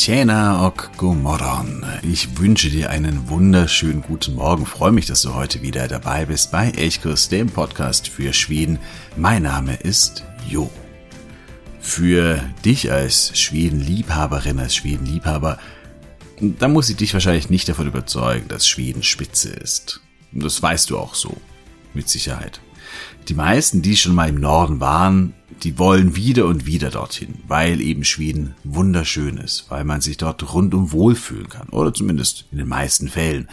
Tjena och god morgon. Ich wünsche dir einen wunderschönen guten Morgen. Freue mich, dass du heute wieder dabei bist bei Elchkurs, dem Podcast für Schweden. Mein Name ist Jo. Für dich als Schwedenliebhaberin, als Schwedenliebhaber, da muss ich dich wahrscheinlich nicht davon überzeugen, dass Schweden spitze ist. Das weißt du auch so. Mit Sicherheit. Die meisten, die schon mal im Norden waren, die wollen wieder und wieder dorthin, weil eben Schweden wunderschön ist, weil man sich dort rundum wohlfühlen kann, oder zumindest in den meisten Fällen,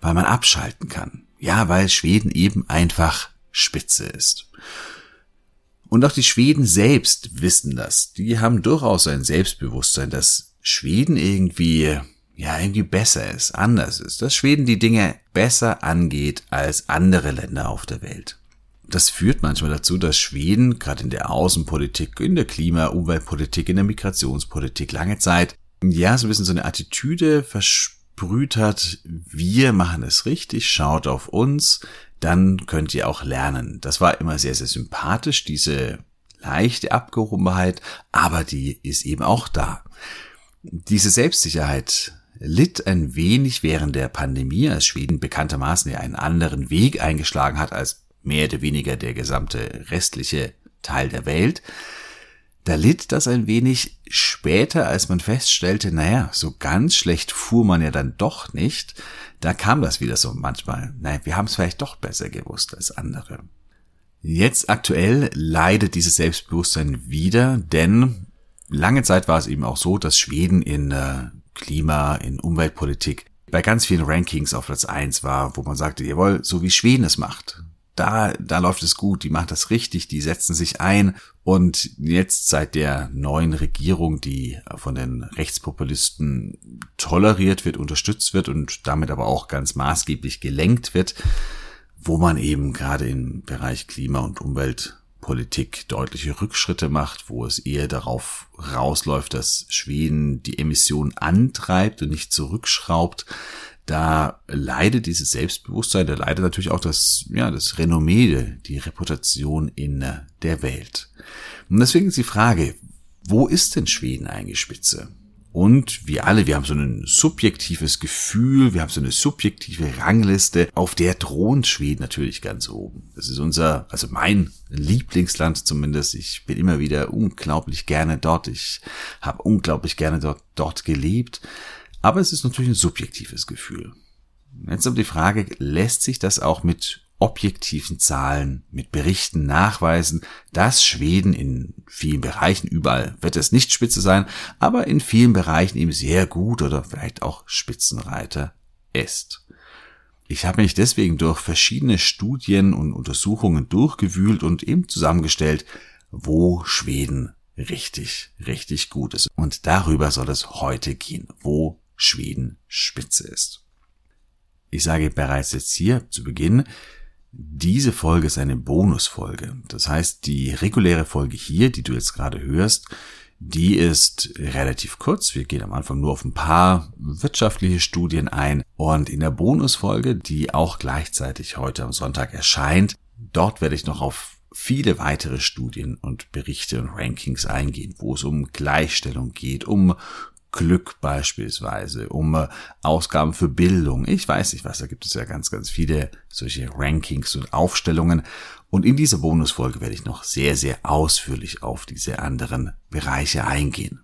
weil man abschalten kann. Ja, weil Schweden eben einfach spitze ist. Und auch die Schweden selbst wissen das. Die haben durchaus ein Selbstbewusstsein, dass Schweden irgendwie, ja, irgendwie besser ist, anders ist, dass Schweden die Dinge besser angeht als andere Länder auf der Welt das führt manchmal dazu, dass Schweden gerade in der Außenpolitik, in der Klima-, Umweltpolitik, in der Migrationspolitik lange Zeit, ja, so ein bisschen so eine Attitüde versprüht hat, wir machen es richtig, schaut auf uns, dann könnt ihr auch lernen. Das war immer sehr, sehr sympathisch, diese leichte Abgehobenheit, aber die ist eben auch da. Diese Selbstsicherheit litt ein wenig während der Pandemie, als Schweden bekanntermaßen ja einen anderen Weg eingeschlagen hat als mehr oder weniger der gesamte restliche Teil der Welt. Da litt das ein wenig später, als man feststellte, naja, so ganz schlecht fuhr man ja dann doch nicht. Da kam das wieder so manchmal, naja, wir haben es vielleicht doch besser gewusst als andere. Jetzt aktuell leidet dieses Selbstbewusstsein wieder, denn lange Zeit war es eben auch so, dass Schweden in äh, Klima, in Umweltpolitik bei ganz vielen Rankings auf Platz eins war, wo man sagte, jawohl, so wie Schweden es macht da, da läuft es gut, die macht das richtig, die setzen sich ein. Und jetzt seit der neuen Regierung, die von den Rechtspopulisten toleriert wird, unterstützt wird und damit aber auch ganz maßgeblich gelenkt wird, wo man eben gerade im Bereich Klima- und Umweltpolitik deutliche Rückschritte macht, wo es eher darauf rausläuft, dass Schweden die Emissionen antreibt und nicht zurückschraubt, da leidet dieses Selbstbewusstsein, da leidet natürlich auch das, ja, das Renommee, die Reputation in der Welt. Und deswegen ist die Frage, wo ist denn Schweden eigentlich Spitze? Und wir alle, wir haben so ein subjektives Gefühl, wir haben so eine subjektive Rangliste, auf der thront Schweden natürlich ganz oben. Das ist unser, also mein Lieblingsland zumindest. Ich bin immer wieder unglaublich gerne dort. Ich habe unglaublich gerne dort, dort gelebt. Aber es ist natürlich ein subjektives Gefühl. Jetzt aber die Frage, lässt sich das auch mit objektiven Zahlen, mit Berichten nachweisen, dass Schweden in vielen Bereichen, überall wird es nicht Spitze sein, aber in vielen Bereichen eben sehr gut oder vielleicht auch Spitzenreiter ist. Ich habe mich deswegen durch verschiedene Studien und Untersuchungen durchgewühlt und eben zusammengestellt, wo Schweden richtig, richtig gut ist. Und darüber soll es heute gehen, wo Schweden spitze ist. Ich sage bereits jetzt hier zu Beginn, diese Folge ist eine Bonusfolge. Das heißt, die reguläre Folge hier, die du jetzt gerade hörst, die ist relativ kurz. Wir gehen am Anfang nur auf ein paar wirtschaftliche Studien ein. Und in der Bonusfolge, die auch gleichzeitig heute am Sonntag erscheint, dort werde ich noch auf viele weitere Studien und Berichte und Rankings eingehen, wo es um Gleichstellung geht, um Glück beispielsweise, um äh, Ausgaben für Bildung. Ich weiß nicht was, da gibt es ja ganz, ganz viele solche Rankings und Aufstellungen. Und in dieser Bonusfolge werde ich noch sehr, sehr ausführlich auf diese anderen Bereiche eingehen.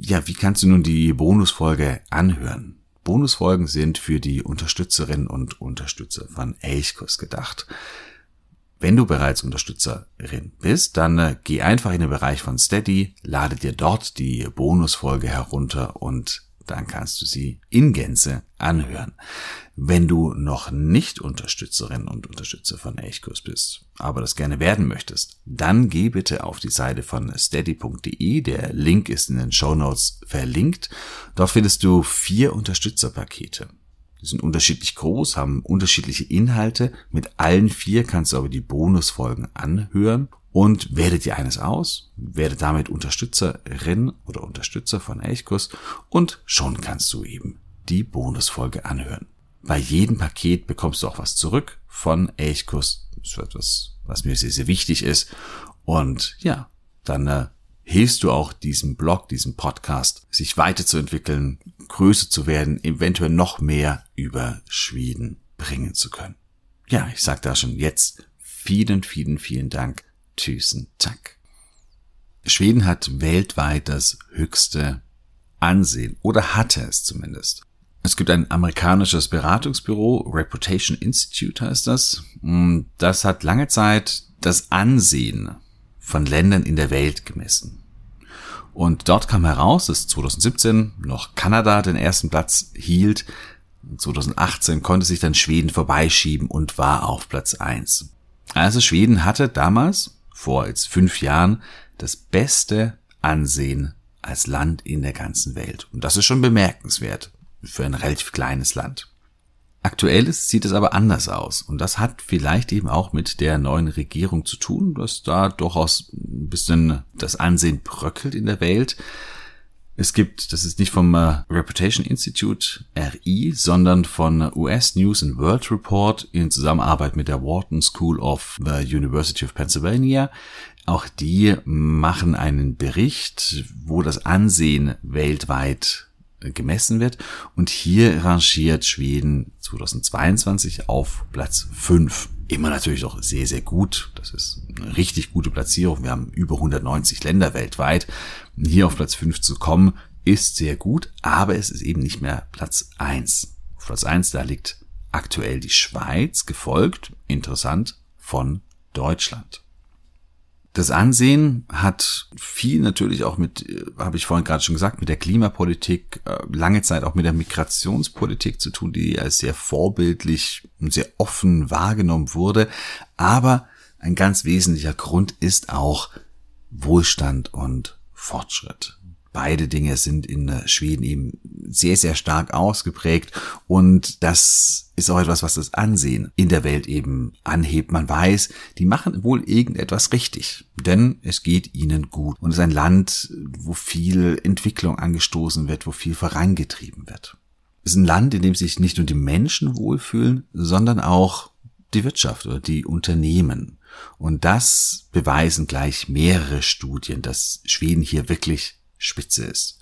Ja, wie kannst du nun die Bonusfolge anhören? Bonusfolgen sind für die Unterstützerinnen und Unterstützer von Elchkurs gedacht. Wenn du bereits Unterstützerin bist, dann äh, geh einfach in den Bereich von Steady, lade dir dort die Bonusfolge herunter und dann kannst du sie in Gänze anhören. Wenn du noch nicht Unterstützerin und Unterstützer von Elchkurs bist, aber das gerne werden möchtest, dann geh bitte auf die Seite von steady.de. Der Link ist in den Show Notes verlinkt. Dort findest du vier Unterstützerpakete. Die sind unterschiedlich groß, haben unterschiedliche Inhalte. Mit allen vier kannst du aber die Bonusfolgen anhören und wähle dir eines aus, werde damit Unterstützerin oder Unterstützer von Elchkurs und schon kannst du eben die Bonusfolge anhören. Bei jedem Paket bekommst du auch was zurück von Elchkurs. Das ist etwas, was mir sehr, sehr wichtig ist. Und ja, dann äh, hilfst du auch diesem Blog, diesem Podcast, sich weiterzuentwickeln, größer zu werden, eventuell noch mehr über Schweden bringen zu können. Ja, ich sage da schon jetzt vielen, vielen, vielen Dank Tusen Tack. Schweden hat weltweit das höchste Ansehen oder hatte es zumindest. Es gibt ein amerikanisches Beratungsbüro, Reputation Institute heißt das. Das hat lange Zeit das Ansehen von Ländern in der Welt gemessen. Und dort kam heraus, dass 2017 noch Kanada den ersten Platz hielt. 2018 konnte sich dann Schweden vorbeischieben und war auf Platz eins. Also Schweden hatte damals vor jetzt fünf Jahren das beste Ansehen als Land in der ganzen Welt. Und das ist schon bemerkenswert für ein relativ kleines Land. Aktuell sieht es aber anders aus. Und das hat vielleicht eben auch mit der neuen Regierung zu tun, dass da durchaus ein bisschen das Ansehen bröckelt in der Welt. Es gibt, das ist nicht vom äh, Reputation Institute RI, sondern von US News and World Report in Zusammenarbeit mit der Wharton School of the University of Pennsylvania. Auch die machen einen Bericht, wo das Ansehen weltweit gemessen wird. Und hier rangiert Schweden 2022 auf Platz 5 immer natürlich noch sehr, sehr gut. Das ist eine richtig gute Platzierung. Wir haben über 190 Länder weltweit. Hier auf Platz 5 zu kommen, ist sehr gut, aber es ist eben nicht mehr Platz 1. Auf Platz 1, da liegt aktuell die Schweiz, gefolgt, interessant, von Deutschland. Das Ansehen hat viel natürlich auch mit, habe ich vorhin gerade schon gesagt, mit der Klimapolitik, äh, lange Zeit auch mit der Migrationspolitik zu tun, die als sehr vorbildlich und sehr offen wahrgenommen wurde. Aber ein ganz wesentlicher Grund ist auch Wohlstand und Fortschritt. Beide Dinge sind in Schweden eben sehr, sehr stark ausgeprägt und das ist auch etwas, was das Ansehen in der Welt eben anhebt. Man weiß, die machen wohl irgendetwas richtig, denn es geht ihnen gut und es ist ein Land, wo viel Entwicklung angestoßen wird, wo viel vorangetrieben wird. Es ist ein Land, in dem sich nicht nur die Menschen wohlfühlen, sondern auch die Wirtschaft oder die Unternehmen. Und das beweisen gleich mehrere Studien, dass Schweden hier wirklich Spitze ist.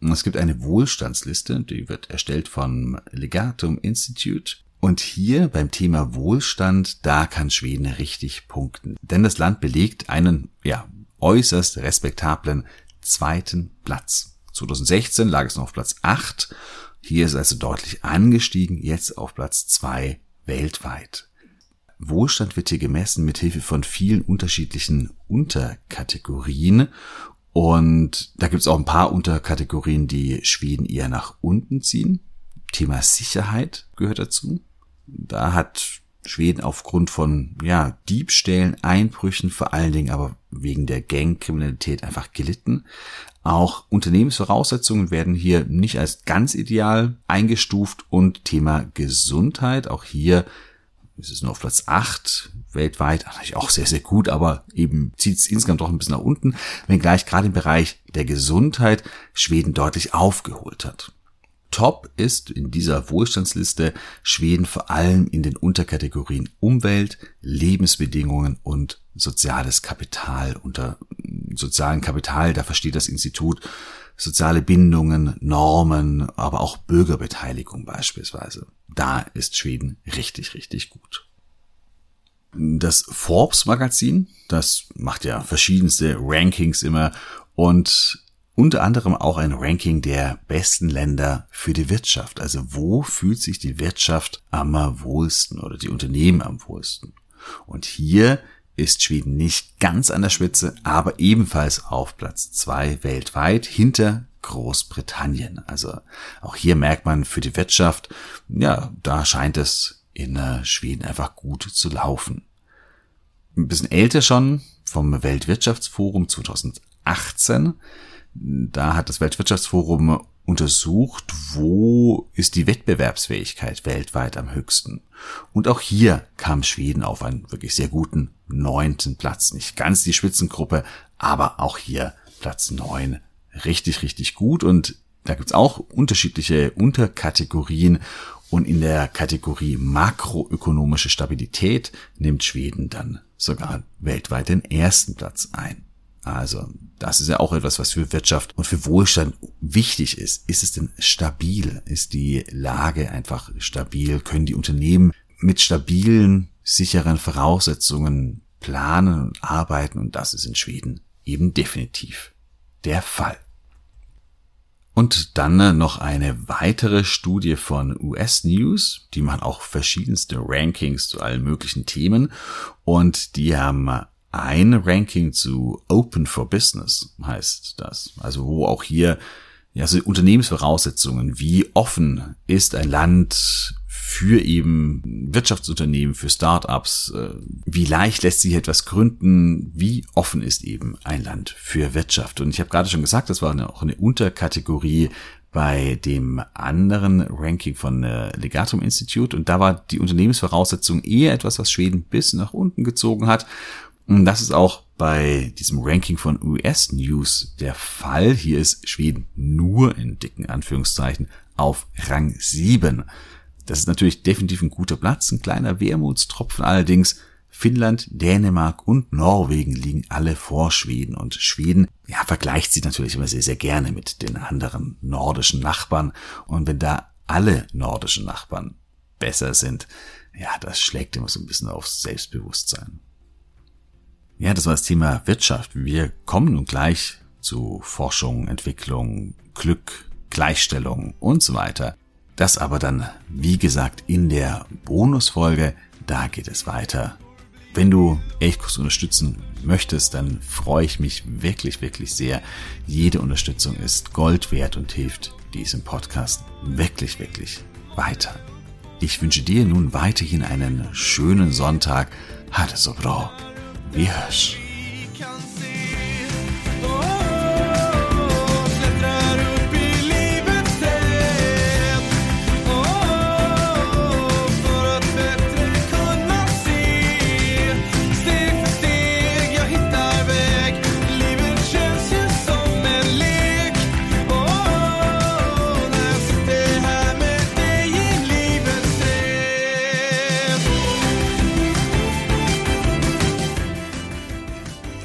Es gibt eine Wohlstandsliste, die wird erstellt vom Legatum Institute. Und hier beim Thema Wohlstand, da kann Schweden richtig punkten. Denn das Land belegt einen, ja, äußerst respektablen zweiten Platz. 2016 lag es noch auf Platz 8. Hier ist also deutlich angestiegen, jetzt auf Platz 2 weltweit. Wohlstand wird hier gemessen mit Hilfe von vielen unterschiedlichen Unterkategorien und da gibt es auch ein paar Unterkategorien, die Schweden eher nach unten ziehen. Thema Sicherheit gehört dazu. Da hat Schweden aufgrund von ja, Diebstählen, Einbrüchen, vor allen Dingen aber wegen der Gangkriminalität einfach gelitten. Auch Unternehmensvoraussetzungen werden hier nicht als ganz ideal eingestuft und Thema Gesundheit, auch hier ist es nur auf Platz 8 weltweit, natürlich auch sehr, sehr gut, aber eben zieht es insgesamt doch ein bisschen nach unten, wenngleich gerade im Bereich der Gesundheit Schweden deutlich aufgeholt hat. Top ist in dieser Wohlstandsliste Schweden vor allem in den Unterkategorien Umwelt, Lebensbedingungen und soziales Kapital. Unter sozialen Kapital, da versteht das Institut soziale Bindungen, Normen, aber auch Bürgerbeteiligung beispielsweise. Da ist Schweden richtig, richtig gut. Das Forbes Magazin, das macht ja verschiedenste Rankings immer und unter anderem auch ein Ranking der besten Länder für die Wirtschaft. Also wo fühlt sich die Wirtschaft am wohlsten oder die Unternehmen am wohlsten? Und hier ist Schweden nicht ganz an der Spitze, aber ebenfalls auf Platz zwei weltweit hinter Großbritannien. Also auch hier merkt man für die Wirtschaft, ja, da scheint es in äh, Schweden einfach gut zu laufen. Ein bisschen älter schon vom Weltwirtschaftsforum 2018. Da hat das Weltwirtschaftsforum untersucht, wo ist die Wettbewerbsfähigkeit weltweit am höchsten. Und auch hier kam Schweden auf einen wirklich sehr guten neunten Platz. Nicht ganz die Spitzengruppe, aber auch hier Platz neun. Richtig, richtig gut. Und da gibt's auch unterschiedliche Unterkategorien. Und in der Kategorie makroökonomische Stabilität nimmt Schweden dann sogar weltweit den ersten Platz ein. Also, das ist ja auch etwas, was für Wirtschaft und für Wohlstand wichtig ist. Ist es denn stabil? Ist die Lage einfach stabil? Können die Unternehmen mit stabilen, sicheren Voraussetzungen planen und arbeiten? Und das ist in Schweden eben definitiv der Fall. Und dann noch eine weitere Studie von US News. Die machen auch verschiedenste Rankings zu allen möglichen Themen. Und die haben ein Ranking zu Open for Business, heißt das. Also wo auch hier ja, so Unternehmensvoraussetzungen, wie offen ist ein Land für eben Wirtschaftsunternehmen, für Startups, äh, wie leicht lässt sich etwas gründen, wie offen ist eben ein Land für Wirtschaft. Und ich habe gerade schon gesagt, das war eine, auch eine Unterkategorie bei dem anderen Ranking von äh, Legatum Institute und da war die Unternehmensvoraussetzung eher etwas, was Schweden bis nach unten gezogen hat. Das ist auch bei diesem Ranking von US News der Fall. Hier ist Schweden nur in dicken Anführungszeichen auf Rang 7. Das ist natürlich definitiv ein guter Platz, ein kleiner Wermutstropfen allerdings. Finnland, Dänemark und Norwegen liegen alle vor Schweden und Schweden, ja, vergleicht sich natürlich immer sehr, sehr gerne mit den anderen nordischen Nachbarn und wenn da alle nordischen Nachbarn besser sind, ja, das schlägt immer so ein bisschen aufs Selbstbewusstsein. Ja, das war das Thema Wirtschaft. Wir kommen nun gleich zu Forschung, Entwicklung, Glück, Gleichstellung und so weiter. Das aber dann, wie gesagt, in der Bonusfolge. Da geht es weiter. Wenn du Elchkurs unterstützen möchtest, dann freue ich mich wirklich, wirklich sehr. Jede Unterstützung ist Gold wert und hilft diesem Podcast wirklich, wirklich weiter. Ich wünsche dir nun weiterhin einen schönen Sonntag. Hatte so Yes.